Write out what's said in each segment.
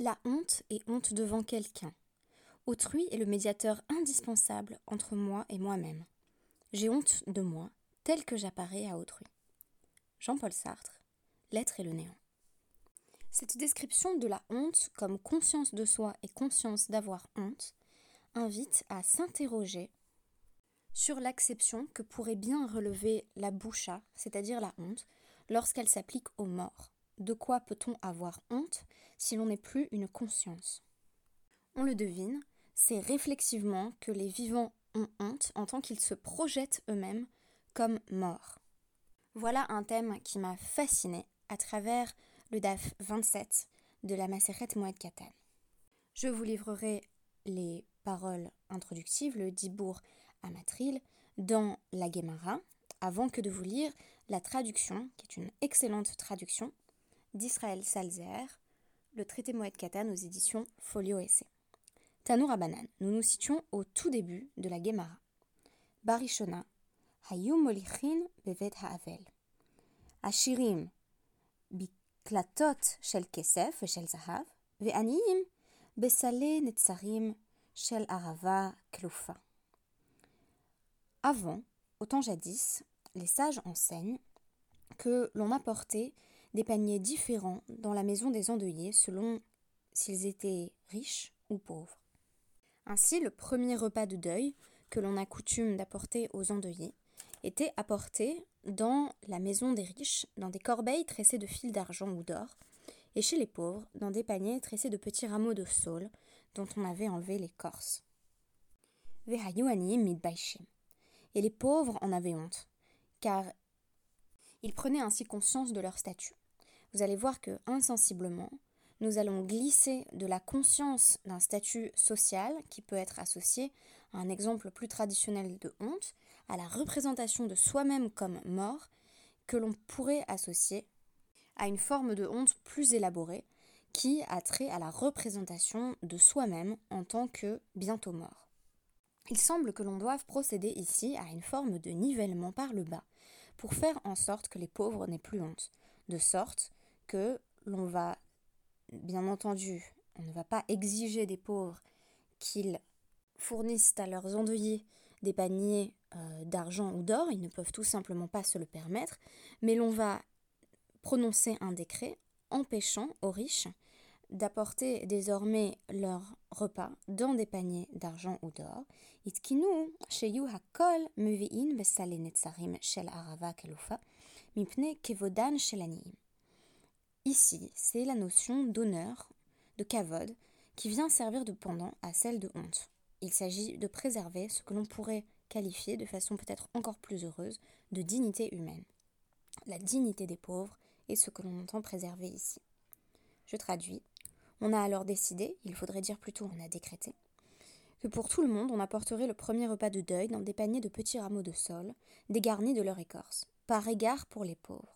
La honte est honte devant quelqu'un. Autrui est le médiateur indispensable entre moi et moi-même. J'ai honte de moi, tel que j'apparais à autrui. Jean-Paul Sartre, L'être et le néant. Cette description de la honte comme conscience de soi et conscience d'avoir honte invite à s'interroger sur l'acception que pourrait bien relever la boucha, c'est-à-dire la honte, lorsqu'elle s'applique aux morts. De quoi peut-on avoir honte si l'on n'est plus une conscience? On le devine, c'est réflexivement que les vivants ont honte en tant qu'ils se projettent eux-mêmes comme morts. Voilà un thème qui m'a fasciné à travers le DAF 27 de la Maseret Moed Katan. Je vous livrerai les paroles introductives, le Dibour Amatril, dans la Gemara, avant que de vous lire la traduction, qui est une excellente traduction, d'Israël Salzer, le traité Moed Katan aux éditions Folio Essai. Tanour Abanan, nous nous situons au tout début de la Gemara. Barishona, Hayum Molichin Bevet Haavel. Ashirim, Biklatot Shel Kesef Shel Zahav, Ve'aniim, Besale Netzarim Shel Arava Klufa. Avant, au temps jadis, les sages enseignent que l'on apportait des paniers différents dans la maison des endeuillés selon s'ils étaient riches ou pauvres. Ainsi, le premier repas de deuil que l'on a coutume d'apporter aux endeuillés était apporté dans la maison des riches, dans des corbeilles tressées de fils d'argent ou d'or, et chez les pauvres, dans des paniers tressés de petits rameaux de saule dont on avait enlevé l'écorce. Et les pauvres en avaient honte, car ils prenaient ainsi conscience de leur statut vous allez voir que insensiblement, nous allons glisser de la conscience d'un statut social qui peut être associé à un exemple plus traditionnel de honte, à la représentation de soi-même comme mort, que l'on pourrait associer à une forme de honte plus élaborée qui a trait à la représentation de soi-même en tant que bientôt mort. Il semble que l'on doive procéder ici à une forme de nivellement par le bas pour faire en sorte que les pauvres n'aient plus honte, de sorte que l'on va, bien entendu, on ne va pas exiger des pauvres qu'ils fournissent à leurs endeuillés des paniers euh, d'argent ou d'or, ils ne peuvent tout simplement pas se le permettre, mais l'on va prononcer un décret empêchant aux riches d'apporter désormais leur repas dans des paniers d'argent ou d'or. mipne kevodan Ici, c'est la notion d'honneur, de kavod, qui vient servir de pendant à celle de honte. Il s'agit de préserver ce que l'on pourrait qualifier de façon peut-être encore plus heureuse de dignité humaine. La dignité des pauvres est ce que l'on entend préserver ici. Je traduis. On a alors décidé, il faudrait dire plutôt on a décrété, que pour tout le monde on apporterait le premier repas de deuil dans des paniers de petits rameaux de sol, dégarnis de leur écorce, par égard pour les pauvres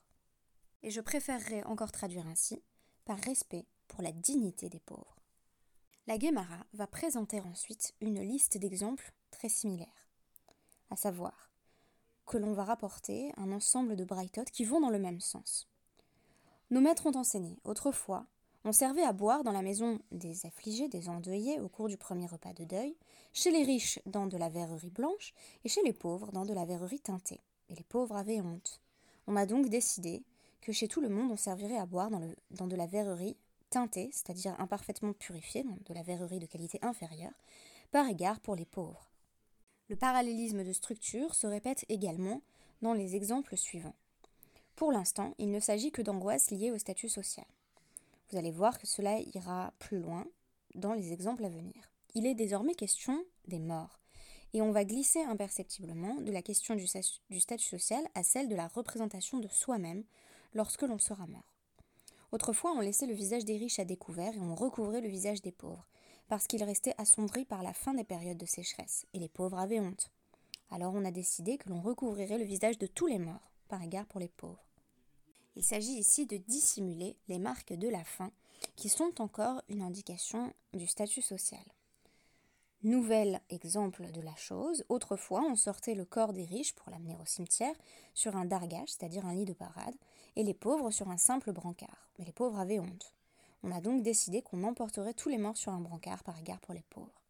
et je préférerais encore traduire ainsi, par respect pour la dignité des pauvres. La Guémara va présenter ensuite une liste d'exemples très similaires, à savoir que l'on va rapporter un ensemble de brightot qui vont dans le même sens. Nos maîtres ont enseigné, autrefois, on servait à boire dans la maison des affligés, des endeuillés au cours du premier repas de deuil, chez les riches dans de la verrerie blanche et chez les pauvres dans de la verrerie teintée. Et les pauvres avaient honte. On a donc décidé que chez tout le monde on servirait à boire dans, de la verrerie teintée, c'est-à-dire imparfaitement purifiée, de la verrerie de qualité inférieure, par égard pour les pauvres. Le parallélisme de structure se répète également dans les exemples suivants. Pour l'instant, il ne s'agit que d'angoisses liées au statut social. Vous allez voir que cela ira plus loin dans les exemples à venir. Il est désormais question des morts, et on va glisser imperceptiblement de la question du statut social à celle de la représentation de soi-même lorsque l'on sera mort. Autrefois, on laissait le visage des riches à découvert et on recouvrait le visage des pauvres, parce qu'il restait assombri par la fin des périodes de sécheresse, et les pauvres avaient honte. Alors on a décidé que l'on recouvrirait le visage de tous les morts, par égard pour les pauvres. Il s'agit ici de dissimuler les marques de la faim, qui sont encore une indication du statut social. Nouvel exemple de la chose, autrefois on sortait le corps des riches pour l'amener au cimetière sur un dargage, c'est-à-dire un lit de parade, et les pauvres sur un simple brancard. Mais les pauvres avaient honte. On a donc décidé qu'on emporterait tous les morts sur un brancard par égard pour les pauvres.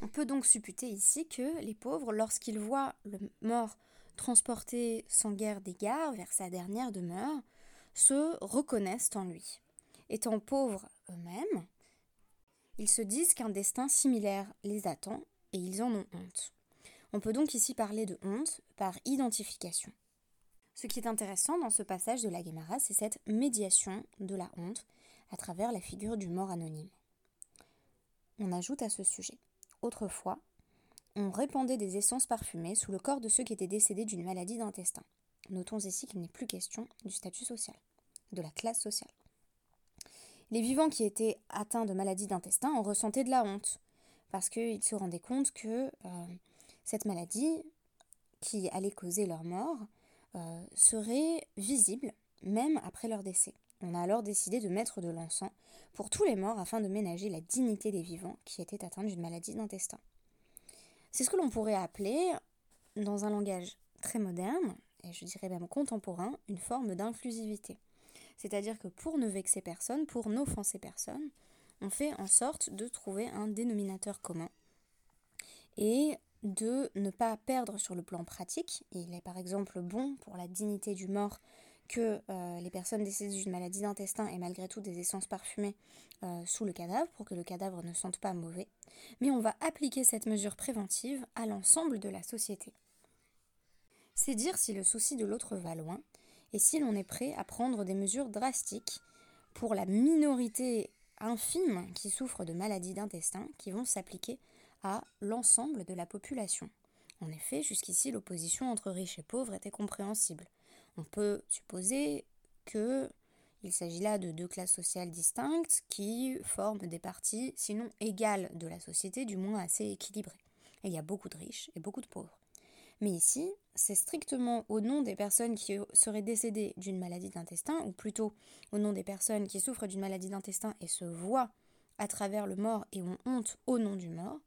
On peut donc supputer ici que les pauvres, lorsqu'ils voient le mort transporté sans guère d'égard vers sa dernière demeure, se reconnaissent en lui. Étant pauvres eux-mêmes, ils se disent qu'un destin similaire les attend et ils en ont honte. On peut donc ici parler de honte par identification. Ce qui est intéressant dans ce passage de la Guémara, c'est cette médiation de la honte à travers la figure du mort anonyme. On ajoute à ce sujet. Autrefois, on répandait des essences parfumées sous le corps de ceux qui étaient décédés d'une maladie d'intestin. Notons ici qu'il n'est plus question du statut social, de la classe sociale. Les vivants qui étaient atteints de maladies d'intestin en ressentaient de la honte, parce qu'ils se rendaient compte que euh, cette maladie, qui allait causer leur mort, euh, serait visible même après leur décès. On a alors décidé de mettre de l'encens pour tous les morts afin de ménager la dignité des vivants qui étaient atteints d'une maladie d'intestin. C'est ce que l'on pourrait appeler, dans un langage très moderne, et je dirais même contemporain, une forme d'inclusivité. C'est-à-dire que pour ne vexer personne, pour n'offenser personne, on fait en sorte de trouver un dénominateur commun et de ne pas perdre sur le plan pratique. Il est par exemple bon pour la dignité du mort que euh, les personnes décédées d'une maladie d'intestin aient malgré tout des essences parfumées euh, sous le cadavre pour que le cadavre ne sente pas mauvais. Mais on va appliquer cette mesure préventive à l'ensemble de la société. C'est dire si le souci de l'autre va loin et si l'on est prêt à prendre des mesures drastiques pour la minorité infime qui souffre de maladies d'intestin qui vont s'appliquer à l'ensemble de la population. En effet, jusqu'ici, l'opposition entre riches et pauvres était compréhensible. On peut supposer que il s'agit là de deux classes sociales distinctes qui forment des parties, sinon égales de la société, du moins assez équilibrées. il y a beaucoup de riches et beaucoup de pauvres. Mais ici, c'est strictement au nom des personnes qui seraient décédées d'une maladie d'intestin, ou plutôt au nom des personnes qui souffrent d'une maladie d'intestin et se voient à travers le mort et ont honte au nom du mort,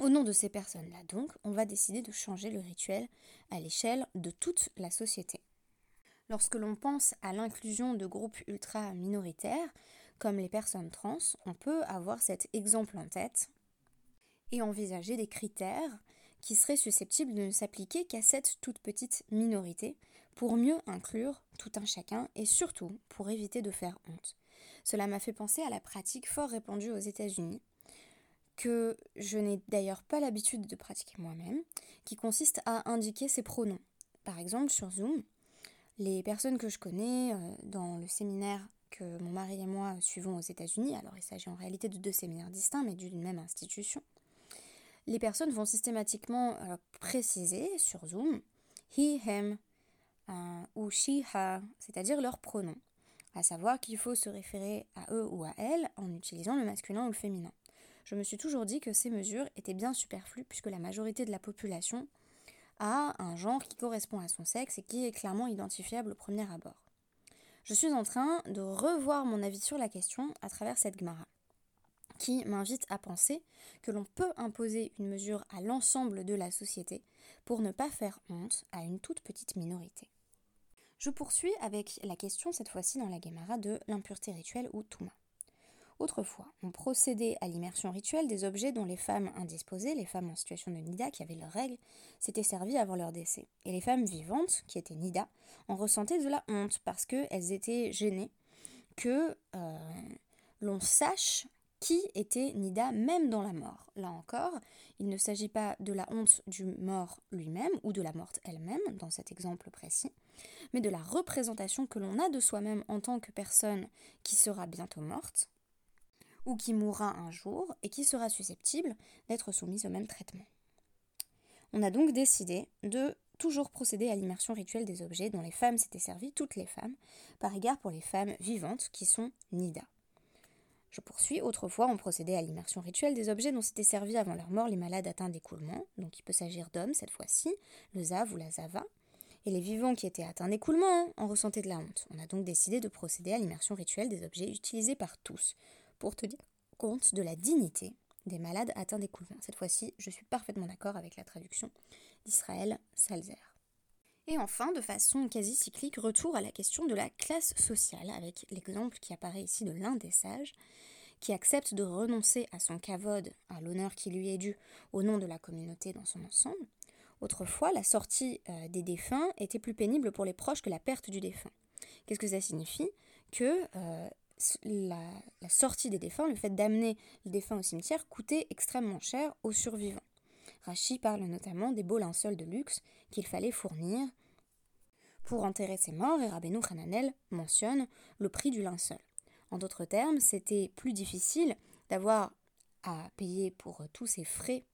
au nom de ces personnes-là, donc, on va décider de changer le rituel à l'échelle de toute la société. Lorsque l'on pense à l'inclusion de groupes ultra minoritaires, comme les personnes trans, on peut avoir cet exemple en tête et envisager des critères qui seraient susceptibles de ne s'appliquer qu'à cette toute petite minorité pour mieux inclure tout un chacun et surtout pour éviter de faire honte. Cela m'a fait penser à la pratique fort répandue aux États-Unis que je n'ai d'ailleurs pas l'habitude de pratiquer moi-même, qui consiste à indiquer ses pronoms. Par exemple, sur Zoom, les personnes que je connais euh, dans le séminaire que mon mari et moi suivons aux États-Unis, alors il s'agit en réalité de deux séminaires distincts mais d'une même institution, les personnes vont systématiquement euh, préciser sur Zoom he, him euh, ou she, her, c'est-à-dire leurs pronoms, à savoir qu'il faut se référer à eux ou à elles en utilisant le masculin ou le féminin. Je me suis toujours dit que ces mesures étaient bien superflues puisque la majorité de la population a un genre qui correspond à son sexe et qui est clairement identifiable au premier abord. Je suis en train de revoir mon avis sur la question à travers cette Gemara, qui m'invite à penser que l'on peut imposer une mesure à l'ensemble de la société pour ne pas faire honte à une toute petite minorité. Je poursuis avec la question, cette fois-ci dans la Gemara, de l'impureté rituelle ou Touma. Autrefois, on procédait à l'immersion rituelle des objets dont les femmes indisposées, les femmes en situation de nida qui avaient leurs règles, s'étaient servies avant leur décès. Et les femmes vivantes, qui étaient nida, en ressentaient de la honte parce qu'elles étaient gênées que euh, l'on sache qui était Nida même dans la mort? Là encore, il ne s'agit pas de la honte du mort lui-même ou de la morte elle-même, dans cet exemple précis, mais de la représentation que l'on a de soi-même en tant que personne qui sera bientôt morte, ou qui mourra un jour et qui sera susceptible d'être soumise au même traitement. On a donc décidé de toujours procéder à l'immersion rituelle des objets dont les femmes s'étaient servies, toutes les femmes, par égard pour les femmes vivantes qui sont Nida. Je poursuis, autrefois on procédait à l'immersion rituelle des objets dont s'étaient servis avant leur mort les malades atteints d'écoulement, donc il peut s'agir d'hommes cette fois-ci, le zav ou la zava, et les vivants qui étaient atteints d'écoulement en ressentaient de la honte. On a donc décidé de procéder à l'immersion rituelle des objets utilisés par tous, pour tenir compte de la dignité des malades atteints d'écoulement. Cette fois-ci, je suis parfaitement d'accord avec la traduction d'Israël Salzer. Et enfin, de façon quasi cyclique, retour à la question de la classe sociale, avec l'exemple qui apparaît ici de l'un des sages, qui accepte de renoncer à son kavod, à l'honneur qui lui est dû au nom de la communauté dans son ensemble. Autrefois, la sortie euh, des défunts était plus pénible pour les proches que la perte du défunt. Qu'est-ce que ça signifie? Que euh, la, la, sortie des défunts, le fait d'amener le défunt au cimetière, coûtait extrêmement cher aux survivants. Rachi parle notamment des beaux linceuls de luxe qu'il fallait fournir pour enterrer ses morts, et Rabbeinu Hananel mentionne le prix du linceul. En d'autres termes, c'était plus difficile d'avoir à payer pour tous ces frais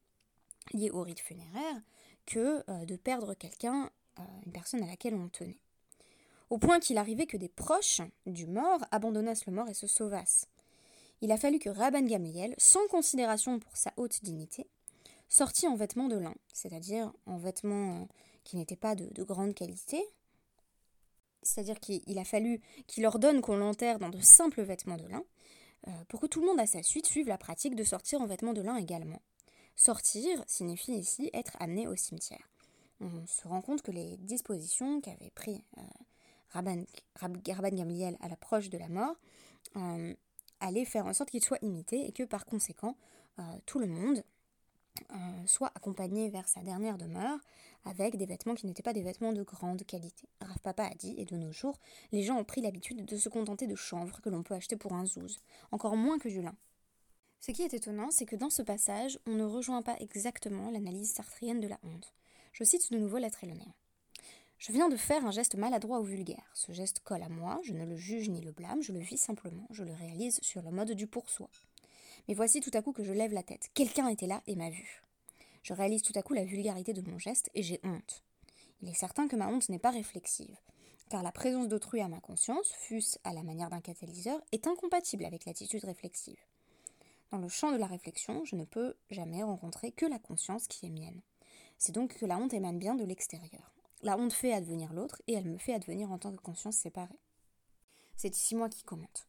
liés au rite funéraire que euh, de perdre quelqu'un, euh, une personne à laquelle on tenait. Au point qu'il arrivait que des proches du mort abandonnassent le mort et se sauvassent. Il a fallu que Rabban Gamliel, sans considération pour sa haute dignité, sortit en vêtements de lin, c'est-à-dire en vêtements euh, qui n'étaient pas de, grande qualité, c'est-à-dire qu'il a fallu qu'il ordonne qu'on l'enterre dans de simples vêtements de lin, euh, pour que tout le monde à sa suite suive la pratique de sortir en vêtements de lin également. Sortir signifie ici être amené au cimetière. On se rend compte que les dispositions qu'avait pris euh, Rabban, Gamliel à l'approche de la mort euh, allaient faire en sorte qu'il soit imité et que par conséquent tout le monde soit accompagné vers sa dernière demeure avec des vêtements qui n'étaient pas des vêtements de grande qualité. Rav Papa a dit, et de nos jours, les gens ont pris l'habitude de se contenter de chanvre que l'on peut acheter pour un zouz, encore moins que du lin. Ce qui est étonnant, c'est que dans ce passage, on ne rejoint pas exactement l'analyse sartrienne de la honte. Je cite de nouveau l'être néant. Je viens de faire un geste maladroit ou vulgaire. Ce geste colle à moi, je ne le juge ni le blâme, je le vis simplement, je le réalise sur le mode du pour soi. Mais voici tout à coup que je lève la tête. Quelqu'un était là et m'a vu. Je réalise tout à coup la vulgarité de mon geste et j'ai honte. Il est certain que ma honte n'est pas réflexive, car la présence d'autrui à ma conscience, fût-ce à la manière d'un catalyseur, est incompatible avec l'attitude réflexive. Dans le champ de la réflexion, je ne peux jamais rencontrer que la conscience qui est mienne. C'est donc que la honte émane bien de l'extérieur. La honte fait advenir l'autre et elle me fait advenir en tant que conscience séparée. C'est ici moi qui commente.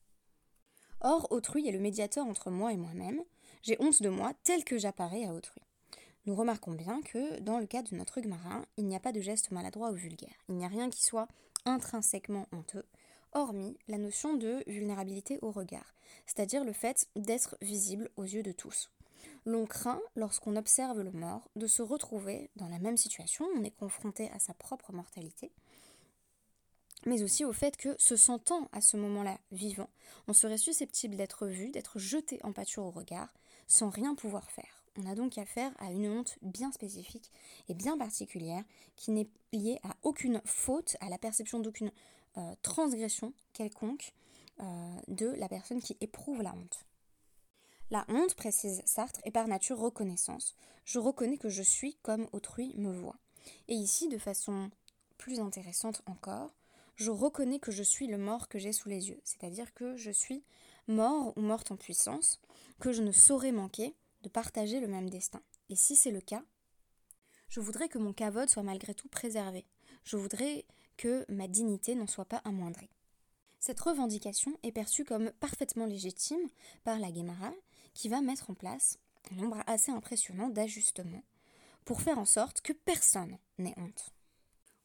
Or, autrui est le médiateur entre moi et moi-même. J'ai honte de moi tel que j'apparais à autrui. Nous remarquons bien que, dans le cas de notre marin, il n'y a pas de geste maladroit ou vulgaire. Il n'y a rien qui soit intrinsèquement honteux, hormis la notion de vulnérabilité au regard, c'est-à-dire le fait d'être visible aux yeux de tous. L'on craint, lorsqu'on observe le mort, de se retrouver dans la même situation, on est confronté à sa propre mortalité, mais aussi au fait que, se sentant à ce moment-là vivant, on serait susceptible d'être vu, d'être jeté en pâture au regard, sans rien pouvoir faire. On a donc affaire à une honte bien spécifique et bien particulière qui n'est liée à aucune faute, à la perception d'aucune euh, transgression quelconque euh, de la personne qui éprouve la honte. La honte, précise Sartre, est par nature reconnaissance. Je reconnais que je suis comme autrui me voit. Et ici, de façon plus intéressante encore, je reconnais que je suis le mort que j'ai sous les yeux, c'est-à-dire que je suis mort ou morte en puissance, que je ne saurais manquer, de partager le même destin. Et si c'est le cas, je voudrais que mon cavode soit malgré tout préservé. Je voudrais que ma dignité n'en soit pas amoindrie. Cette revendication est perçue comme parfaitement légitime par la Guémara, qui va mettre en place un nombre assez impressionnant d'ajustements pour faire en sorte que personne n'ait honte.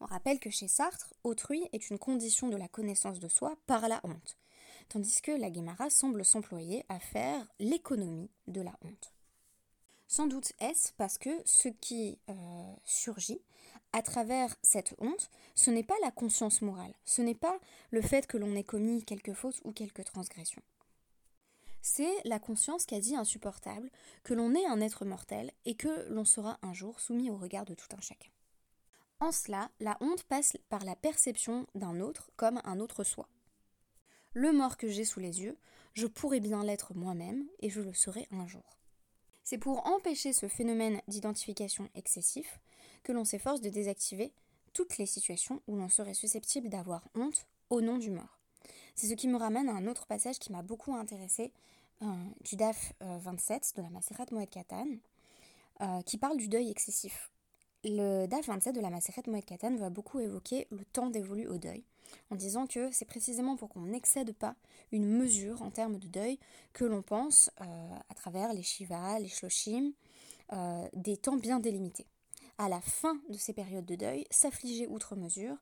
On rappelle que chez Sartre, autrui est une condition de la connaissance de soi par la honte, tandis que la Guémara semble s'employer à faire l'économie de la honte. Sans doute est-ce parce que ce qui euh, surgit à travers cette honte, ce n'est pas la conscience morale, ce n'est pas le fait que l'on ait commis quelque faute ou quelque transgression. C'est la conscience quasi insupportable que l'on est un être mortel et que l'on sera un jour soumis au regard de tout un chacun. En cela, la honte passe par la perception d'un autre comme un autre soi. Le mort que j'ai sous les yeux, je pourrais bien l'être moi-même et je le serai un jour. C'est pour empêcher ce phénomène d'identification excessif que l'on s'efforce de désactiver toutes les situations où l'on serait susceptible d'avoir honte au nom du mort. C'est ce qui me ramène à un autre passage qui m'a beaucoup intéressé euh, du DAF 27 euh, de la Maseret Moed Katan, euh, qui parle du deuil excessif. Le DAF 27 de la Maseret Moed va beaucoup évoquer le temps dévolu au deuil, en disant que c'est précisément pour qu'on n'excède pas une mesure en termes de deuil que l'on pense, euh, à travers les Shiva, les Shloshim, euh, des temps bien délimités. à la fin de ces périodes de deuil, s'affliger outre mesure,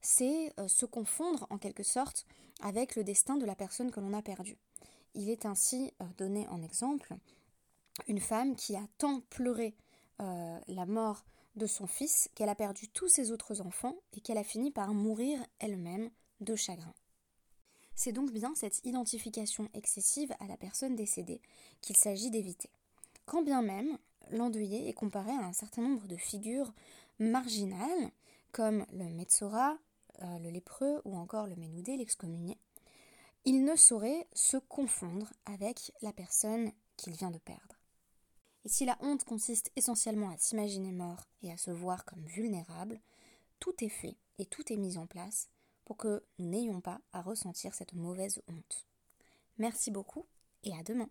c'est euh, se confondre en quelque sorte avec le destin de la personne que l'on a perdue. Il est ainsi donné en exemple une femme qui a tant pleuré la mort de son fils qu'elle a perdu tous ses autres enfants et qu'elle a fini par mourir elle-même de chagrin. C'est donc bien cette identification excessive à la personne décédée qu'il s'agit d'éviter. Quand bien même l'endeuillé est comparé à un certain nombre de figures marginales, comme le Metzora, euh, le lépreux ou encore le Ménoudé, l'excommunié, il ne saurait se confondre avec la personne qu'il vient de perdre. Et si la honte consiste essentiellement à s'imaginer mort et à se voir comme vulnérable, tout est fait et tout est mis en place pour que nous n'ayons pas à ressentir cette mauvaise honte. Merci beaucoup et à demain.